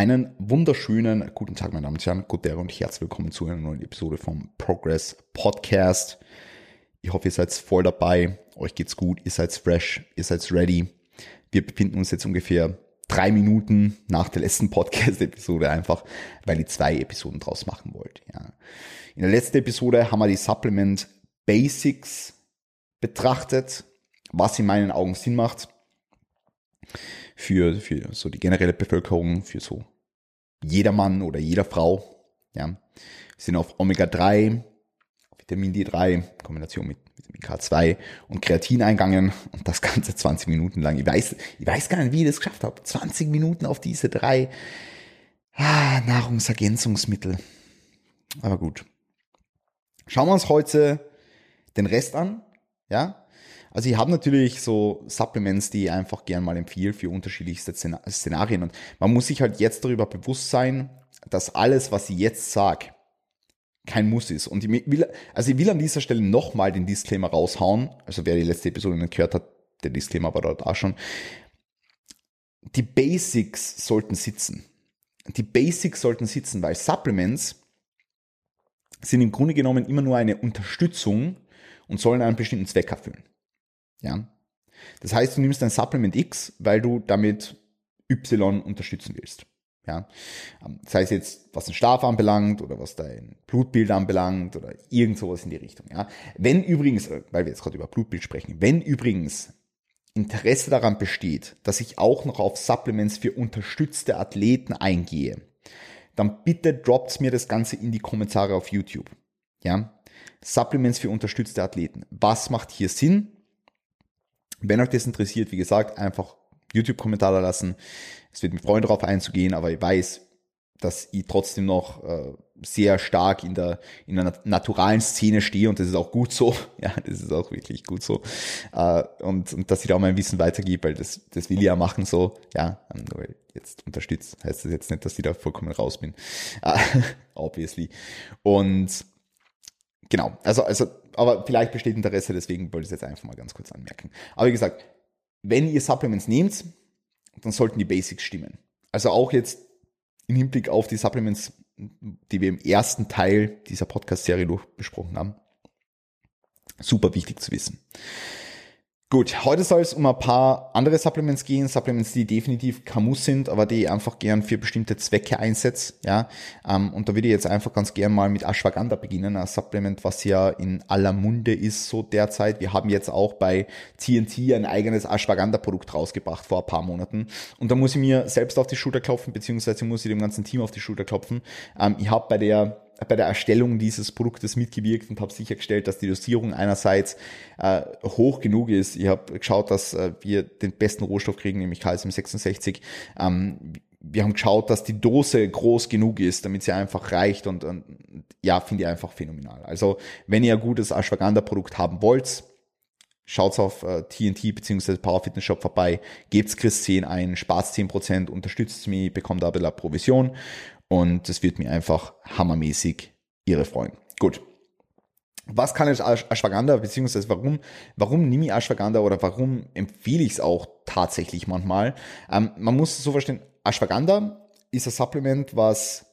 Einen wunderschönen guten Tag, meine Damen und Herren, guten und herzlich willkommen zu einer neuen Episode vom Progress Podcast. Ich hoffe, ihr seid voll dabei, euch geht's gut, ihr seid fresh, ihr seid ready. Wir befinden uns jetzt ungefähr drei Minuten nach der letzten Podcast-Episode einfach, weil ich zwei Episoden draus machen wollte. Ja. In der letzten Episode haben wir die Supplement Basics betrachtet, was in meinen Augen Sinn macht für, für so die generelle Bevölkerung, für so jeder Mann oder jeder Frau. Ja. Wir sind auf Omega-3, Vitamin D3, Kombination mit Vitamin K2 und Kreatin eingegangen und das Ganze 20 Minuten lang. Ich weiß, ich weiß gar nicht, wie ich das geschafft habe. 20 Minuten auf diese drei ah, Nahrungsergänzungsmittel. Aber gut. Schauen wir uns heute den Rest an. Ja, also ich habe natürlich so Supplements, die ich einfach gern mal empfehle für unterschiedlichste Szenarien. Und man muss sich halt jetzt darüber bewusst sein, dass alles, was ich jetzt sage, kein Muss ist. Und ich will, also ich will an dieser Stelle nochmal den Disclaimer raushauen. Also wer die letzte Episode nicht gehört hat, der Disclaimer war dort auch schon. Die Basics sollten sitzen. Die Basics sollten sitzen, weil Supplements sind im Grunde genommen immer nur eine Unterstützung und sollen einen bestimmten Zweck erfüllen. Ja. Das heißt, du nimmst ein Supplement X, weil du damit Y unterstützen willst. Ja. Sei es jetzt, was den Schlaf anbelangt oder was dein Blutbild anbelangt oder irgend sowas in die Richtung. Ja. Wenn übrigens, äh, weil wir jetzt gerade über Blutbild sprechen, wenn übrigens Interesse daran besteht, dass ich auch noch auf Supplements für unterstützte Athleten eingehe, dann bitte droppt mir das Ganze in die Kommentare auf YouTube. Ja. Supplements für unterstützte Athleten. Was macht hier Sinn? Wenn euch das interessiert, wie gesagt, einfach YouTube-Kommentare lassen. Es wird mit Freunden darauf einzugehen, aber ich weiß, dass ich trotzdem noch äh, sehr stark in der in der naturalen Szene stehe und das ist auch gut so. Ja, das ist auch wirklich gut so. Äh, und, und dass ich da auch mein Wissen weitergebe, weil das, das will ich ja machen so. Ja, nur jetzt unterstützt heißt das jetzt nicht, dass ich da vollkommen raus bin. Äh, obviously. Und genau, also, also aber vielleicht besteht Interesse, deswegen wollte ich es jetzt einfach mal ganz kurz anmerken. Aber wie gesagt, wenn ihr Supplements nehmt, dann sollten die Basics stimmen. Also auch jetzt im Hinblick auf die Supplements, die wir im ersten Teil dieser Podcast-Serie besprochen haben. Super wichtig zu wissen. Gut, heute soll es um ein paar andere Supplements gehen, Supplements, die definitiv Muss sind, aber die ich einfach gern für bestimmte Zwecke einsetze. Ja, ähm, und da würde ich jetzt einfach ganz gern mal mit Ashwagandha beginnen, ein Supplement, was ja in aller Munde ist so derzeit. Wir haben jetzt auch bei TNT ein eigenes Ashwagandha-Produkt rausgebracht vor ein paar Monaten. Und da muss ich mir selbst auf die Schulter klopfen, beziehungsweise muss ich dem ganzen Team auf die Schulter klopfen. Ähm, ich habe bei der bei der Erstellung dieses Produktes mitgewirkt und habe sichergestellt, dass die Dosierung einerseits äh, hoch genug ist. Ich habe geschaut, dass äh, wir den besten Rohstoff kriegen, nämlich Calcium 66. Ähm, wir haben geschaut, dass die Dose groß genug ist, damit sie einfach reicht und, und ja, finde ich einfach phänomenal. Also wenn ihr ein gutes Ashwagandha-Produkt haben wollt, schaut auf äh, TNT bzw. Power Fitness Shop vorbei, gebt's Chris 10 ein, spart 10%, unterstützt mich, bekommt aber la Provision und das wird mir einfach hammermäßig irre freuen. Gut. Was kann jetzt Ashwagandha, beziehungsweise warum, warum nehme ich Ashwagandha oder warum empfehle ich es auch tatsächlich manchmal? Ähm, man muss es so verstehen, Ashwagandha ist ein Supplement, was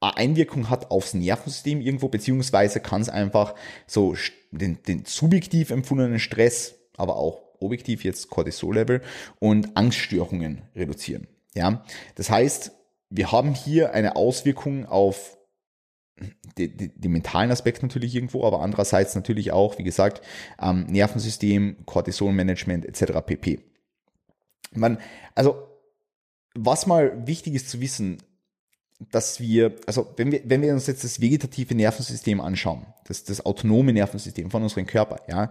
eine Einwirkung hat aufs Nervensystem irgendwo, beziehungsweise kann es einfach so den, den subjektiv empfundenen Stress, aber auch objektiv jetzt Cortisol-Level und Angststörungen reduzieren. Ja, das heißt, wir haben hier eine Auswirkung auf die, die, die mentalen Aspekt natürlich irgendwo, aber andererseits natürlich auch, wie gesagt, ähm, Nervensystem, Cortisolmanagement etc. pp. Man, also was mal wichtig ist zu wissen, dass wir, also wenn wir, wenn wir uns jetzt das vegetative Nervensystem anschauen, das, das autonome Nervensystem von unserem Körper, ja,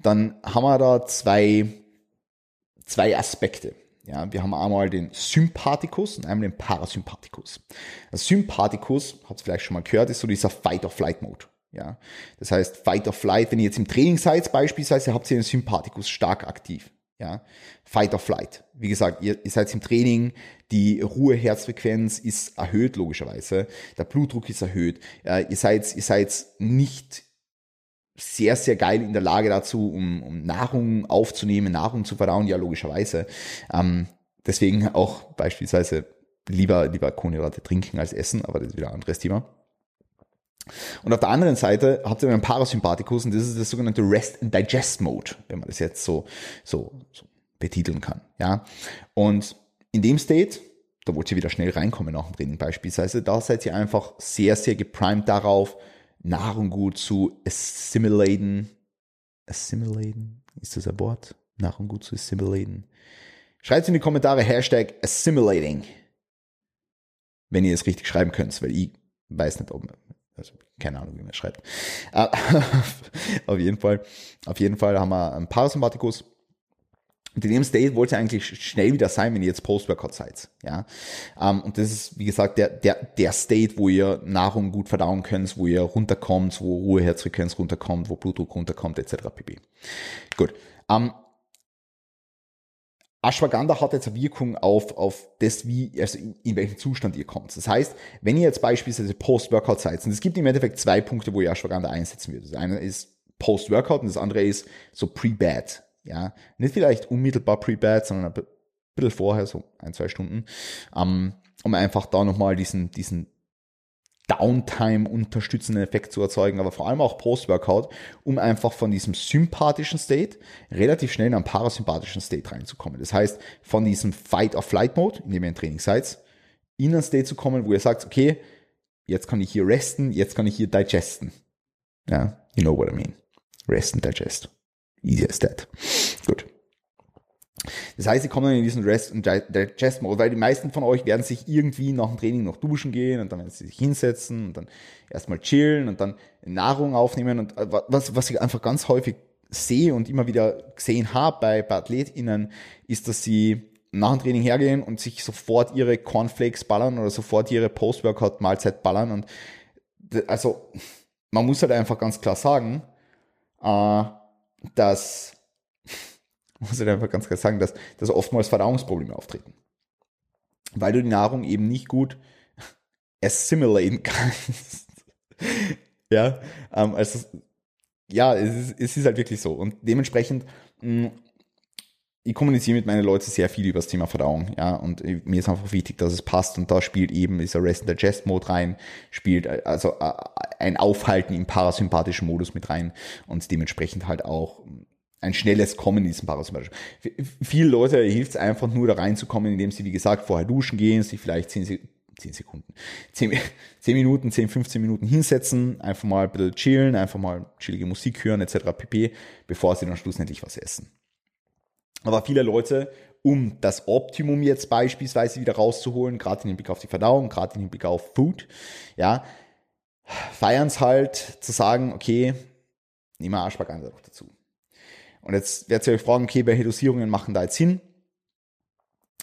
dann haben wir da zwei, zwei Aspekte. Ja, wir haben einmal den Sympathikus und einmal den Parasympathikus. Der Sympathikus, habt ihr vielleicht schon mal gehört, ist so dieser Fight-or-Flight-Mode. Ja, das heißt Fight or Flight, wenn ihr jetzt im Training seid, beispielsweise habt ihr den Sympathikus stark aktiv. Ja, Fight or Flight. Wie gesagt, ihr, ihr seid im Training, die Ruheherzfrequenz ist erhöht, logischerweise. Der Blutdruck ist erhöht. Äh, ihr seid, ihr seid nicht sehr, sehr geil in der Lage dazu, um, um Nahrung aufzunehmen, Nahrung zu verdauen, ja, logischerweise. Ähm, deswegen auch beispielsweise lieber, lieber Kohlenhydrate trinken als essen, aber das ist wieder ein anderes Thema. Und auf der anderen Seite habt ihr einen Parasympathikus und das ist das sogenannte Rest and Digest Mode, wenn man das jetzt so, so, so betiteln kann. Ja. Und in dem State, da wollt ihr wieder schnell reinkommen nach dem Training beispielsweise, da seid ihr einfach sehr, sehr geprimed darauf, Nahrung gut zu assimilaten. Assimilaten? Ist das ein Wort? Nahrung gut zu assimilaten. Schreibt in die Kommentare Hashtag assimilating. Wenn ihr es richtig schreiben könnt, weil ich weiß nicht, ob, also keine Ahnung, wie man schreibt. Äh, auf jeden Fall, auf jeden Fall haben wir einen Parasympathikus. Und in dem State wollt ihr eigentlich schnell wieder sein, wenn ihr jetzt Post-Workout seid. Ja? Um, und das ist, wie gesagt, der, der, der State, wo ihr Nahrung gut verdauen könnt, wo ihr runterkommt, wo Ruheherzfrequenz runterkommt, wo Blutdruck runterkommt, etc. pp. Gut. Um, Ashwagandha hat jetzt eine Wirkung auf, auf das, wie, also in, in welchem Zustand ihr kommt. Das heißt, wenn ihr jetzt beispielsweise Post-Workout seid, und es gibt im Endeffekt zwei Punkte, wo ihr Ashwagandha einsetzen würdet. Das eine ist Post-Workout und das andere ist so Pre-Bad. Ja, nicht vielleicht unmittelbar Pre-Bad, sondern ein bisschen vorher, so ein, zwei Stunden, um, um einfach da nochmal diesen, diesen Downtime unterstützenden Effekt zu erzeugen, aber vor allem auch Post-Workout, um einfach von diesem sympathischen State relativ schnell in einen parasympathischen State reinzukommen. Das heißt, von diesem Fight-of-Flight-Mode, in dem ihr im Training seid, in einen State zu kommen, wo ihr sagt, okay, jetzt kann ich hier resten, jetzt kann ich hier digesten. Ja, you know what I mean. Rest and digest. Easy as that. Gut. Das heißt, sie kommen dann in diesen Rest- und Digest-Mode, weil die meisten von euch werden sich irgendwie nach dem Training noch duschen gehen und dann werden sie sich hinsetzen und dann erstmal chillen und dann Nahrung aufnehmen und äh, was, was ich einfach ganz häufig sehe und immer wieder gesehen habe bei, bei AthletInnen, ist, dass sie nach dem Training hergehen und sich sofort ihre Cornflakes ballern oder sofort ihre Post-Workout-Mahlzeit ballern und also man muss halt einfach ganz klar sagen, äh, dass muss ich einfach ganz klar sagen, dass, dass oftmals Verdauungsprobleme auftreten. Weil du die Nahrung eben nicht gut assimilaten kannst. ja, ähm, also, ja, es ist, es ist halt wirklich so. Und dementsprechend, mh, mm, ich kommuniziere mit meinen Leuten sehr viel über das Thema Verdauung, ja, und mir ist einfach wichtig, dass es passt und da spielt eben dieser Rest and Digest Mode rein, spielt äh, also äh, ein Aufhalten im parasympathischen Modus mit rein und dementsprechend halt auch ein schnelles Kommen in diesem Parasympathisch. Viele Leute hilft es einfach nur da reinzukommen, indem sie, wie gesagt, vorher duschen gehen, sich vielleicht 10, 10 Sekunden, 10, 10 Minuten, 10, 15 Minuten hinsetzen, einfach mal ein bisschen chillen, einfach mal chillige Musik hören, etc. pp., bevor sie dann schlussendlich was essen. Aber viele Leute, um das Optimum jetzt beispielsweise wieder rauszuholen, gerade in Hinblick auf die Verdauung, gerade in Hinblick auf Food, ja, feiern es halt zu sagen, okay, nehmen wir Arschbackande noch dazu. Und jetzt werdet ihr euch fragen, okay, welche Dosierungen machen da jetzt Sinn?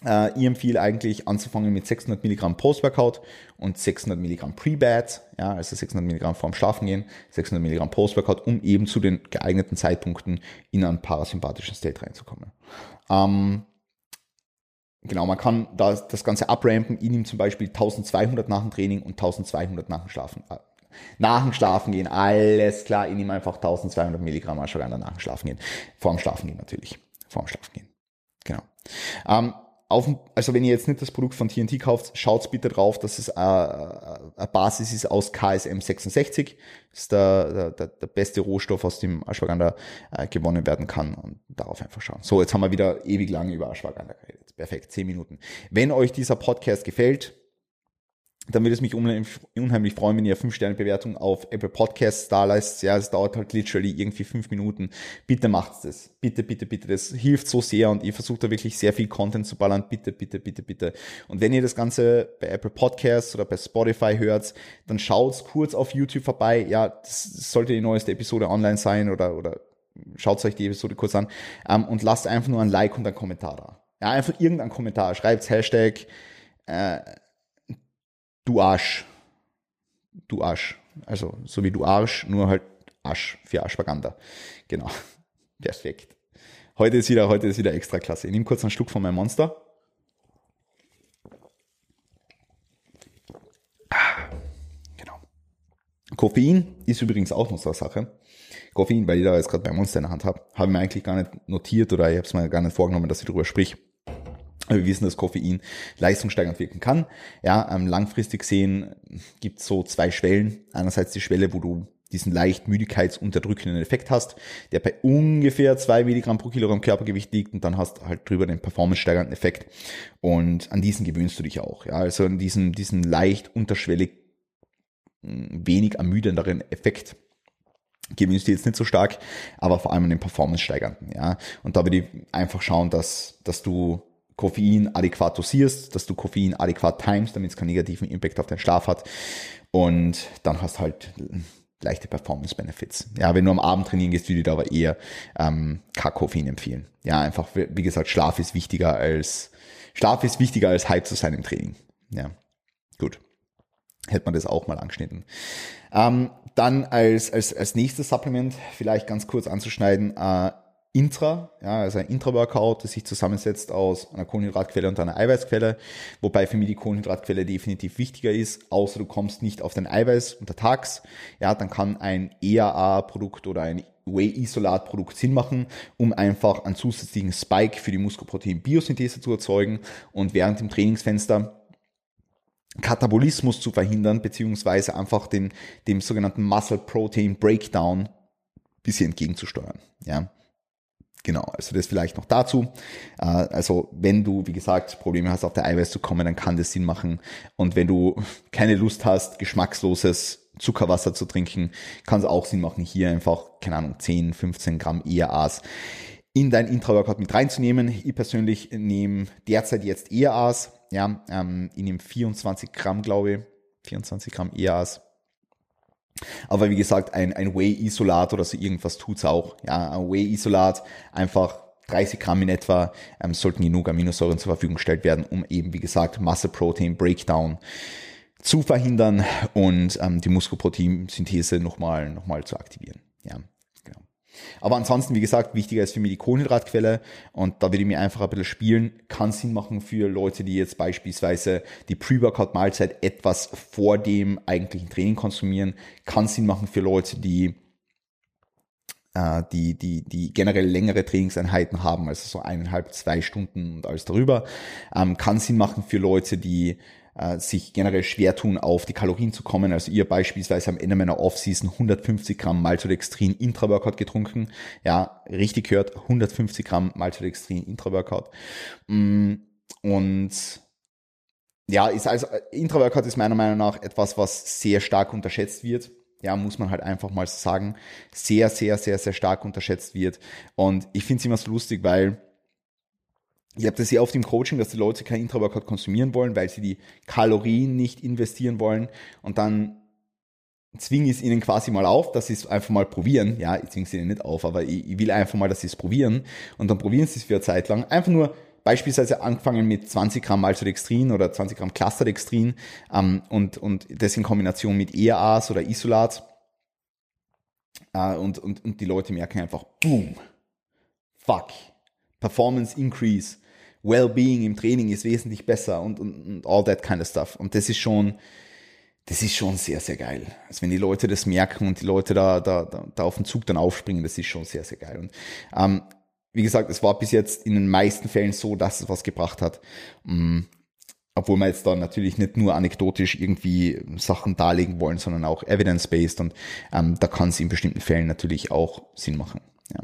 Äh, ich empfehle eigentlich anzufangen mit 600 Milligramm Post-Workout und 600 Milligramm Pre-Bad, ja, also 600 Milligramm vorm Schlafengehen, 600 Milligramm Post-Workout, um eben zu den geeigneten Zeitpunkten in einen parasympathischen State reinzukommen. Ähm, genau, man kann da das Ganze abrampen. Ich nehme zum Beispiel 1200 nach dem Training und 1200 nach dem Schlafen, äh, nach dem Schlafen gehen, alles klar, ich nehme einfach 1200 Milligramm Ashwagandha nach dem Schlafen gehen. Vor dem Schlafen gehen natürlich. Vor dem Schlafen gehen. Genau. Ähm, auf, also wenn ihr jetzt nicht das Produkt von TNT kauft, schaut bitte drauf, dass es äh, eine Basis ist aus KSM 66. Das ist der, der, der beste Rohstoff, aus dem Ashwagandha äh, gewonnen werden kann. Und darauf einfach schauen. So, jetzt haben wir wieder ewig lange über Ashwagandha geredet. Perfekt, 10 Minuten. Wenn euch dieser Podcast gefällt, dann würde es mich unheimlich freuen, wenn ihr 5-Sterne-Bewertung auf Apple Podcasts da lasst. Ja, es dauert halt literally irgendwie 5 Minuten. Bitte macht das. Bitte, bitte, bitte. Das hilft so sehr und ihr versucht da wirklich sehr viel Content zu ballern. Bitte, bitte, bitte, bitte. Und wenn ihr das Ganze bei Apple Podcasts oder bei Spotify hört, dann schaut kurz auf YouTube vorbei. Ja, das sollte die neueste Episode online sein oder, oder schaut euch die Episode kurz an ähm, und lasst einfach nur ein Like und ein Kommentar da. Ja, einfach irgendein Kommentar. Schreibt Hashtag, äh, du Arsch. Du Arsch. Also so wie du Arsch, nur halt Arsch für Ashwagandha. Genau. Perfekt. Heute ist wieder, heute ist wieder extra klasse. Ich nehme kurz einen Schluck von meinem Monster. Genau. Koffein ist übrigens auch noch so eine Sache. Koffein, weil ich da jetzt gerade bei Monster in der Hand habe, habe ich mir eigentlich gar nicht notiert oder ich habe es mir gar nicht vorgenommen, dass ich darüber sprich. Wir wissen, dass Koffein leistungssteigernd wirken kann. Ja, ähm, langfristig gesehen gibt es so zwei Schwellen. Einerseits die Schwelle, wo du diesen leicht müdigkeitsunterdrückenden Effekt hast, der bei ungefähr zwei Milligramm pro Kilogramm Körpergewicht liegt und dann hast halt drüber den performance-steigernden Effekt und an diesen gewöhnst du dich auch. Ja, also an diesen, diesen leicht unterschwellig hm, wenig ermüdenderen Effekt gewöhnst du jetzt nicht so stark, aber vor allem an den performance-steigernden. Ja, und da würde ich einfach schauen, dass, dass du Koffein adäquat dosierst, dass du Koffein adäquat timest, damit es keinen negativen Impact auf deinen Schlaf hat. Und dann hast halt leichte Performance-Benefits. Ja, wenn du am Abend trainieren gehst, würde ich da aber eher ähm, K-Koffein empfehlen. Ja, einfach, wie gesagt, Schlaf ist wichtiger als Schlaf ist wichtiger als Hype zu sein im Training. Ja, gut. Hätte man das auch mal angeschnitten. Ähm, dann als, als, als nächstes Supplement vielleicht ganz kurz anzuschneiden, äh, Intra, ja, also ein Intra-Workout, das sich zusammensetzt aus einer Kohlenhydratquelle und einer Eiweißquelle, wobei für mich die Kohlenhydratquelle definitiv wichtiger ist, außer du kommst nicht auf dein Eiweiß untertags, ja, dann kann ein EAA-Produkt oder ein Whey-Isolat-Produkt Sinn machen, um einfach einen zusätzlichen Spike für die Muskelprotein-Biosynthese zu erzeugen und während dem Trainingsfenster Katabolismus zu verhindern, beziehungsweise einfach den, dem sogenannten Muscle Protein Breakdown bisschen entgegenzusteuern. Ja. Genau, also das vielleicht noch dazu. Äh, also wenn du, wie gesagt, Probleme hast, auf der Eiweiß zu kommen, dann kann das Sinn machen. Und wenn du keine Lust hast, geschmacksloses Zuckerwasser zu trinken, kann es auch Sinn machen, hier einfach, keine Ahnung, 10, 15 Gramm ERAs in dein Intra-Workout mit reinzunehmen. Ich persönlich nehme derzeit jetzt ERAs, ja, ähm, ich nehme 24 Gramm, glaube ich, 24 Gramm ERAs aber wie gesagt, ein, ein Whey-Isolat oder so irgendwas tut's auch. Ja, ein Whey-Isolat einfach 30 Gramm in etwa ähm, sollten genug Aminosäuren zur Verfügung gestellt werden, um eben, wie gesagt, Masse-Protein Breakdown zu verhindern und ähm, die Muskelproteinsynthese nochmal noch mal zu aktivieren. Ja. Aber ansonsten, wie gesagt, wichtiger ist für mich die Kohlenhydratquelle und da würde ich mir einfach ein bisschen spielen. Kann Sinn machen für Leute, die jetzt beispielsweise die Pre-Workout-Mahlzeit etwas vor dem eigentlichen Training konsumieren. Kann Sinn machen für Leute, die äh, die, die, die generell längere Trainingseinheiten haben, also so eineinhalb, zwei Stunden und alles darüber. Ähm, kann Sinn machen für Leute, die äh, sich generell schwer tun, auf die Kalorien zu kommen. Also ihr beispielsweise am Ende meiner Offseason 150 Gramm Maltodextrin Intra-Workout getrunken. Ja, richtig gehört, 150 Gramm Maltodextrin Intra-Workout. Mm, und ja, ist also, Intra-Workout ist meiner Meinung nach etwas, was sehr stark unterschätzt wird ja, muss man halt einfach mal sagen, sehr, sehr, sehr, sehr stark unterschätzt wird. Und ich finde es immer so lustig, weil ich habe das sehr oft im Coaching, dass die Leute kein Intra-Workout konsumieren wollen, weil sie die Kalorien nicht investieren wollen und dann zwinge ich es ihnen quasi mal auf, dass sie es einfach mal probieren. Ja, ich zwinge es ihnen nicht auf, aber ich, ich will einfach mal, dass sie es probieren und dann probieren sie es für eine Zeit lang. Einfach nur beispielsweise angefangen mit 20 Gramm Maltodextrin oder 20 Gramm Clusterdextrin ähm, und, und das in Kombination mit ERAs oder Isolat. Äh, und, und, und die Leute merken einfach, boom, fuck, Performance Increase, Wellbeing im Training ist wesentlich besser und, und, und all that kind of stuff. Und das ist schon, das ist schon sehr, sehr geil. Also wenn die Leute das merken und die Leute da, da, da, da auf den Zug dann aufspringen, das ist schon sehr, sehr geil. Und ähm, wie gesagt, es war bis jetzt in den meisten Fällen so, dass es was gebracht hat. Mm, obwohl wir jetzt da natürlich nicht nur anekdotisch irgendwie Sachen darlegen wollen, sondern auch evidence-based und ähm, da kann es in bestimmten Fällen natürlich auch Sinn machen. Ja.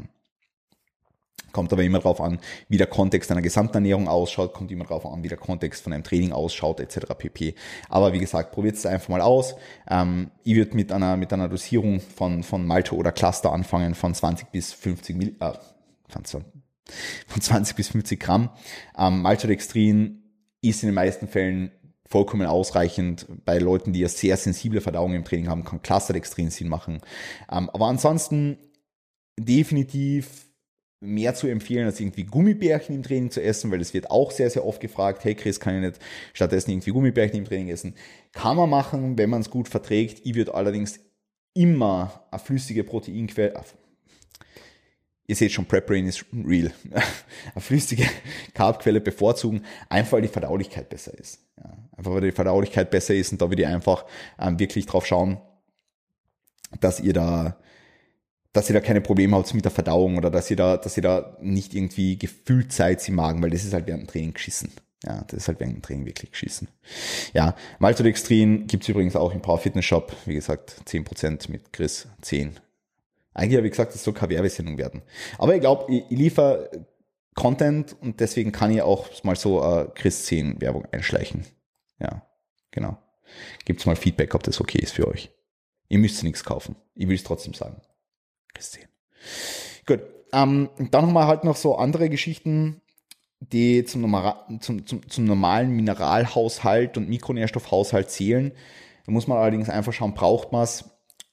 Kommt aber immer darauf an, wie der Kontext einer Gesamternährung ausschaut, kommt immer darauf an, wie der Kontext von einem Training ausschaut, etc. pp. Aber wie gesagt, probiert es einfach mal aus. Ähm, ich würde mit einer, mit einer Dosierung von, von Malte oder Cluster anfangen von 20 bis 50 Mill äh, von 20 bis 50 Gramm. Ähm, Maltodextrin ist in den meisten Fällen vollkommen ausreichend. Bei Leuten, die ja sehr sensible Verdauung im Training haben, kann Clusterdextrin Sinn machen. Ähm, aber ansonsten definitiv mehr zu empfehlen, als irgendwie Gummibärchen im Training zu essen, weil das wird auch sehr, sehr oft gefragt, hey Chris, kann ich nicht stattdessen irgendwie Gummibärchen im Training essen? Kann man machen, wenn man es gut verträgt. Ich würde allerdings immer eine flüssige Proteinquelle, äh, ihr seht schon, Prep Brain ist real, eine flüssige Carbquelle bevorzugen, einfach weil die Verdaulichkeit besser ist. Ja, einfach weil die Verdaulichkeit besser ist und da würde ich einfach ähm, wirklich drauf schauen, dass ihr da dass ihr da keine Probleme habt mit der Verdauung oder dass ihr da, dass ihr da nicht irgendwie gefüllt seid im Magen, weil das ist halt während dem Training geschissen. Ja, das ist halt während dem Training wirklich geschissen. Ja, Maltodextrin gibt's übrigens auch im Power Fitness Shop. Wie gesagt, 10% mit Chris 10. Eigentlich habe ich gesagt, das soll keine Werbesendung werden. Aber ich glaube, ich, ich liefere Content und deswegen kann ich auch mal so äh, Chris 10 Werbung einschleichen. Ja, genau. Gibt's mal Feedback, ob das okay ist für euch. Ihr müsst nichts kaufen. Ich will es trotzdem sagen. 10. Gut. Ähm, dann haben wir halt noch so andere Geschichten, die zum, normal, zum, zum, zum normalen Mineralhaushalt und Mikronährstoffhaushalt zählen. Da muss man allerdings einfach schauen, braucht man es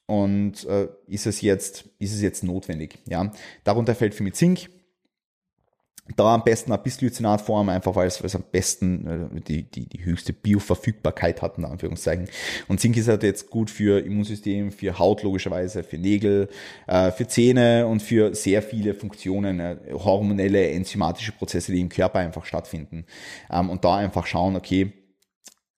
und äh, ist es jetzt ist es jetzt notwendig. Ja, darunter fällt für mich Zink, da am besten eine Bisglycinatform, einfach weil es, weil es am besten äh, die, die, die höchste Bioverfügbarkeit hat, in Anführungszeichen. Und Zink ist halt jetzt gut für Immunsystem, für Haut logischerweise, für Nägel, äh, für Zähne und für sehr viele Funktionen, äh, hormonelle, enzymatische Prozesse, die im Körper einfach stattfinden. Ähm, und da einfach schauen, okay,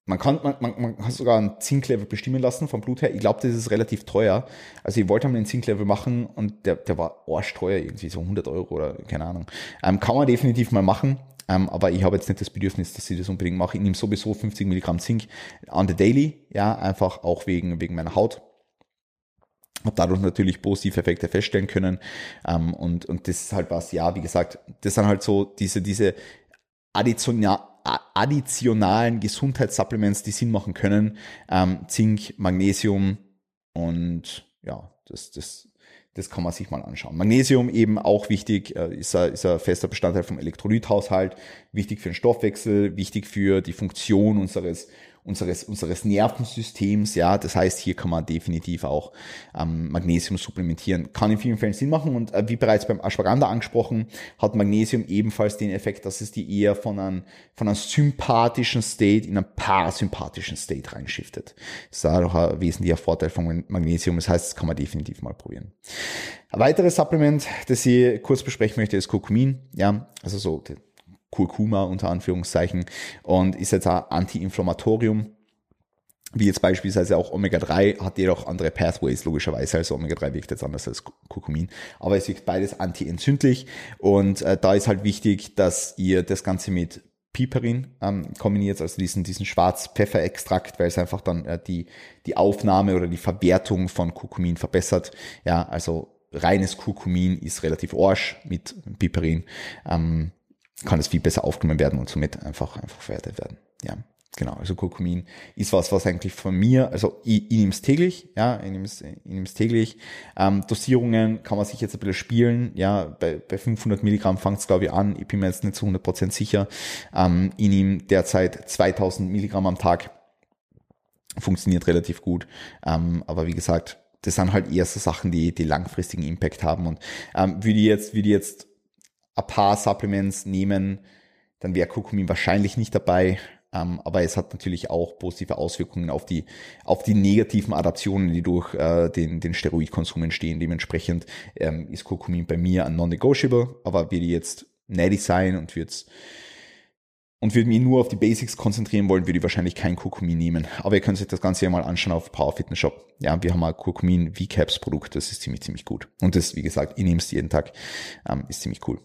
man kann, man, man, man kann sogar ein Zinklevel bestimmen lassen vom Blut her. Ich glaube, das ist relativ teuer. Also ich wollte mal einen Zinklevel machen und der, der war arschteuer, irgendwie so 100 Euro oder keine Ahnung. Ähm, kann man definitiv mal machen. Ähm, aber ich habe jetzt nicht das Bedürfnis, dass ich das unbedingt mache. Ich nehme sowieso 50 Milligramm Zink on the daily, ja, einfach auch wegen, wegen meiner Haut. Habe dadurch natürlich positive Effekte feststellen können. Ähm, und, und das ist halt was, ja, wie gesagt, das sind halt so diese, diese additional, additionalen Gesundheitssupplements, die Sinn machen können. Ähm, Zink, Magnesium und ja, das, das, das kann man sich mal anschauen. Magnesium eben auch wichtig, äh, ist, ein, ist ein fester Bestandteil vom Elektrolythaushalt, wichtig für den Stoffwechsel, wichtig für die Funktion unseres unseres, unseres Nervensystems. Ja, das heißt, hier kann man definitiv auch ähm, Magnesium supplementieren. Kann in vielen Fällen Sinn machen und äh, wie bereits beim Ashwagandha angesprochen, hat Magnesium ebenfalls den Effekt, dass es die eher von einem, von einem sympathischen State in einen parasympathischen State reinschiftet. Das ist auch ein wesentlicher Vorteil von Magnesium. Das heißt, das kann man definitiv mal probieren. Ein weiteres Supplement, das ich kurz besprechen möchte, ist Kurkumin. Ja, also so Kurkuma unter Anführungszeichen und ist jetzt ein Anti-Inflammatorium. Wie jetzt beispielsweise auch Omega-3 hat jedoch andere Pathways, logischerweise. Also Omega-3 wirkt jetzt anders als Kurkumin. Aber es wirkt beides anti-entzündlich. Und äh, da ist halt wichtig, dass ihr das Ganze mit Piperin ähm, kombiniert, also diesen, diesen Schwarz-Pfeffer-Extrakt, weil es einfach dann äh, die, die Aufnahme oder die Verwertung von Kurkumin verbessert. Ja, also reines Kurkumin ist relativ orsch mit Piperin. Ähm, kann es viel besser aufgenommen werden und somit einfach, einfach verwertet werden. Ja, genau. Also Kurkumin ist was, was eigentlich von mir, also ich, ich nehme es täglich, ja, ich nehme es, täglich. Ähm, Dosierungen kann man sich jetzt ein bisschen spielen, ja, bei, bei 500 Milligramm fängt es glaube ich an, ich bin mir jetzt nicht zu 100% sicher. Ähm, ich nehme derzeit 2000 Milligramm am Tag, funktioniert relativ gut, ähm, aber wie gesagt, das sind halt eher so Sachen, die, die langfristigen Impact haben und ähm, wie die jetzt, wie die jetzt ein paar Supplements nehmen, dann wäre Kurkumin wahrscheinlich nicht dabei. Ähm, aber es hat natürlich auch positive Auswirkungen auf die, auf die negativen Adaptionen, die durch äh, den, den Steroidkonsum entstehen. Dementsprechend ähm, ist Kurkumin bei mir ein non-negotiable, aber würde jetzt natty sein und wird und würde mich nur auf die Basics konzentrieren wollen, würde ich wahrscheinlich kein Kurkumin nehmen. Aber ihr könnt euch das Ganze ja mal anschauen auf Power Fitness Shop. Ja, wir haben ein Kurkumin V-Caps Produkt, das ist ziemlich, ziemlich gut. Und das, wie gesagt, ich nehme es jeden Tag, ähm, ist ziemlich cool.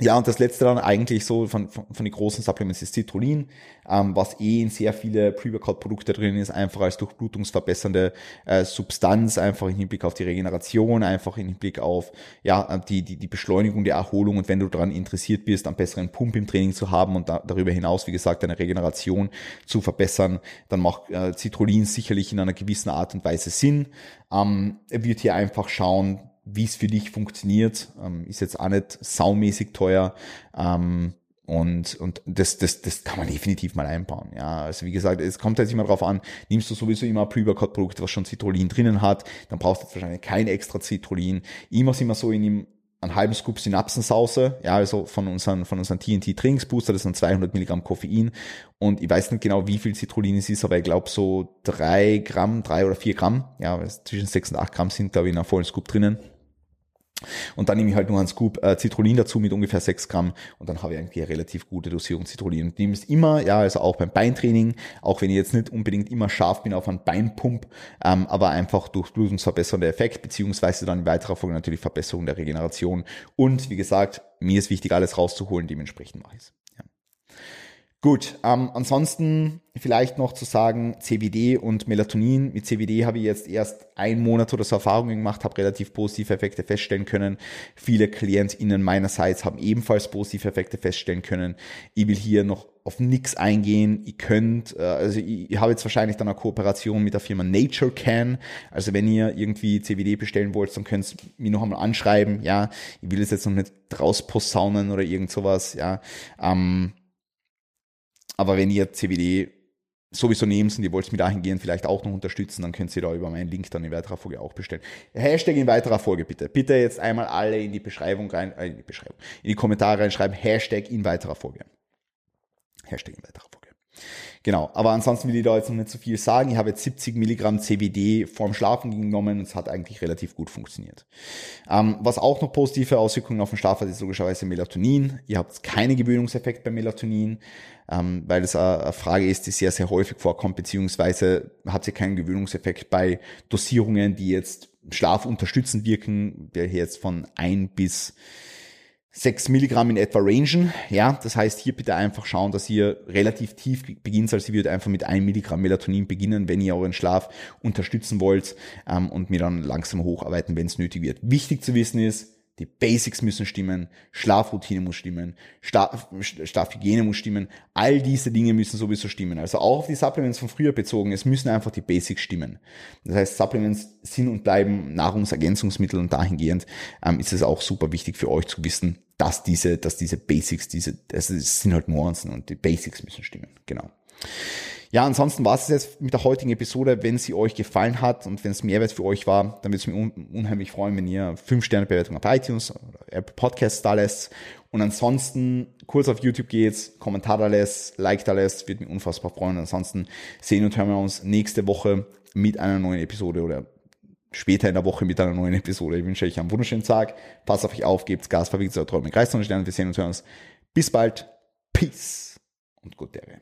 Ja, und das letzte dann eigentlich so von, von, von den großen Supplements ist Citrullin, ähm, was eh in sehr viele Pre-Workout-Produkte drin ist, einfach als durchblutungsverbessernde äh, Substanz, einfach im Hinblick auf die Regeneration, einfach im Hinblick auf ja die, die, die Beschleunigung der Erholung und wenn du daran interessiert bist, einen besseren Pump im Training zu haben und da, darüber hinaus, wie gesagt, deine Regeneration zu verbessern, dann macht äh, Citrullin sicherlich in einer gewissen Art und Weise Sinn. Ähm, wird hier einfach schauen, wie es für dich funktioniert. Ähm, ist jetzt auch nicht saumäßig teuer. Ähm, und, und das, das, das kann man definitiv mal einbauen. Ja, also wie gesagt, es kommt halt immer drauf an, nimmst du sowieso immer ein Pre-Workout-Produkt, was schon Citrullin drinnen hat, dann brauchst du jetzt wahrscheinlich kein extra Citrullin. Immer sind wir so in ihm einen halben Scoop Synapsensauce, ja, also von unseren, von unseren TNT Trainingsbooster, das sind 200 Milligramm Koffein und ich weiß nicht genau, wie viel Citrullin es ist, aber ich glaube so drei Gramm, drei oder vier Gramm, ja, zwischen sechs und acht Gramm sind, glaube ich, in einem vollen Scoop drinnen Und dann nehme ich halt nur einen Scoop äh, Citrullin dazu mit ungefähr 6 Gramm und dann habe ich eigentlich eine relativ gute Dosierung Citrullin. Und nehme es immer, ja, also auch beim Beintraining, auch wenn ich jetzt nicht unbedingt immer scharf bin auf einen Beinpump, ähm, aber einfach durch blutungsverbessernder Effekt, beziehungsweise dann in weiterer Folge natürlich Verbesserung der Regeneration. Und wie gesagt, mir ist wichtig, alles rauszuholen, dementsprechend mache ich es. Gut, ähm, ansonsten vielleicht noch zu sagen, CBD und Melatonin. Mit CBD habe ich jetzt erst einen Monat oder so Erfahrungen gemacht, habe relativ positive Effekte feststellen können. Viele KlientInnen meinerseits haben ebenfalls positive Effekte feststellen können. Ich will hier noch auf nichts eingehen. Ihr könnt, äh, also ich, ich habe jetzt wahrscheinlich dann eine Kooperation mit der Firma Nature Can. Also wenn ihr irgendwie CBD bestellen wollt, dann könnt ihr mich noch einmal anschreiben. Ja, ich will es jetzt noch nicht rausposaunen oder irgend sowas. Ja, ähm, aber wenn ihr CBD sowieso nehmt und ihr wollt mir dahingehend vielleicht auch noch unterstützen, dann könnt ihr da über meinen Link dann in weiterer Folge auch bestellen. Hashtag in weiterer Folge bitte. Bitte jetzt einmal alle in die Beschreibung rein, äh, in die Beschreibung, in die Kommentare reinschreiben, Hashtag in weiterer Folge. Hashtag in weiterer Folge. Genau, aber ansonsten will ich da jetzt noch nicht so viel sagen. Ich habe jetzt 70 Milligramm CBD vorm Schlafen genommen und es hat eigentlich relativ gut funktioniert. Ähm, was auch noch positive Auswirkungen auf den Schlaf hat, ist logischerweise Melatonin. Ihr habt keinen Gewöhnungseffekt bei Melatonin, ähm, weil es eine Frage ist, die sehr, sehr häufig vorkommt, beziehungsweise hat sie keinen Gewöhnungseffekt bei Dosierungen, die jetzt Schlaf unterstützend wirken, der hier jetzt von ein bis 6 Milligramm in etwa rangen. Ja, das heißt, hier bitte einfach schauen, dass ihr relativ tief beginnt. Also ihr würdet einfach mit 1 Milligramm Melatonin beginnen, wenn ihr euren Schlaf unterstützen wollt ähm, und mir dann langsam hocharbeiten, wenn es nötig wird. Wichtig zu wissen ist, die Basics müssen stimmen, Schlafroutine muss stimmen, Schlafhygiene muss stimmen, all diese Dinge müssen sowieso stimmen. Also auch auf die Supplements von früher bezogen, es müssen einfach die Basics stimmen. Das heißt, Supplements sind und bleiben Nahrungsergänzungsmittel und dahingehend ähm, ist es auch super wichtig für euch zu wissen, dass diese, dass diese Basics, diese, es sind halt Nuancen und die Basics müssen stimmen. Genau. Ja, ansonsten war es jetzt mit der heutigen Episode. Wenn sie euch gefallen hat und wenn es Mehrwert für euch war, dann würde es mich un unheimlich freuen, wenn ihr 5-Sterne-Bewertung auf iTunes oder Apple Podcasts da lässt. Und ansonsten kurz auf YouTube geht's, Kommentar da lässt, Like da lässt, würde mich unfassbar freuen. ansonsten sehen und hören wir uns nächste Woche mit einer neuen Episode oder später in der Woche mit einer neuen Episode. Ich wünsche euch einen wunderschönen Tag. Passt auf euch auf, gebt's Gas, verwickelt eure Träume, Kreis und Sterne. Wir sehen und hören uns. Bis bald. Peace und gute Ehre.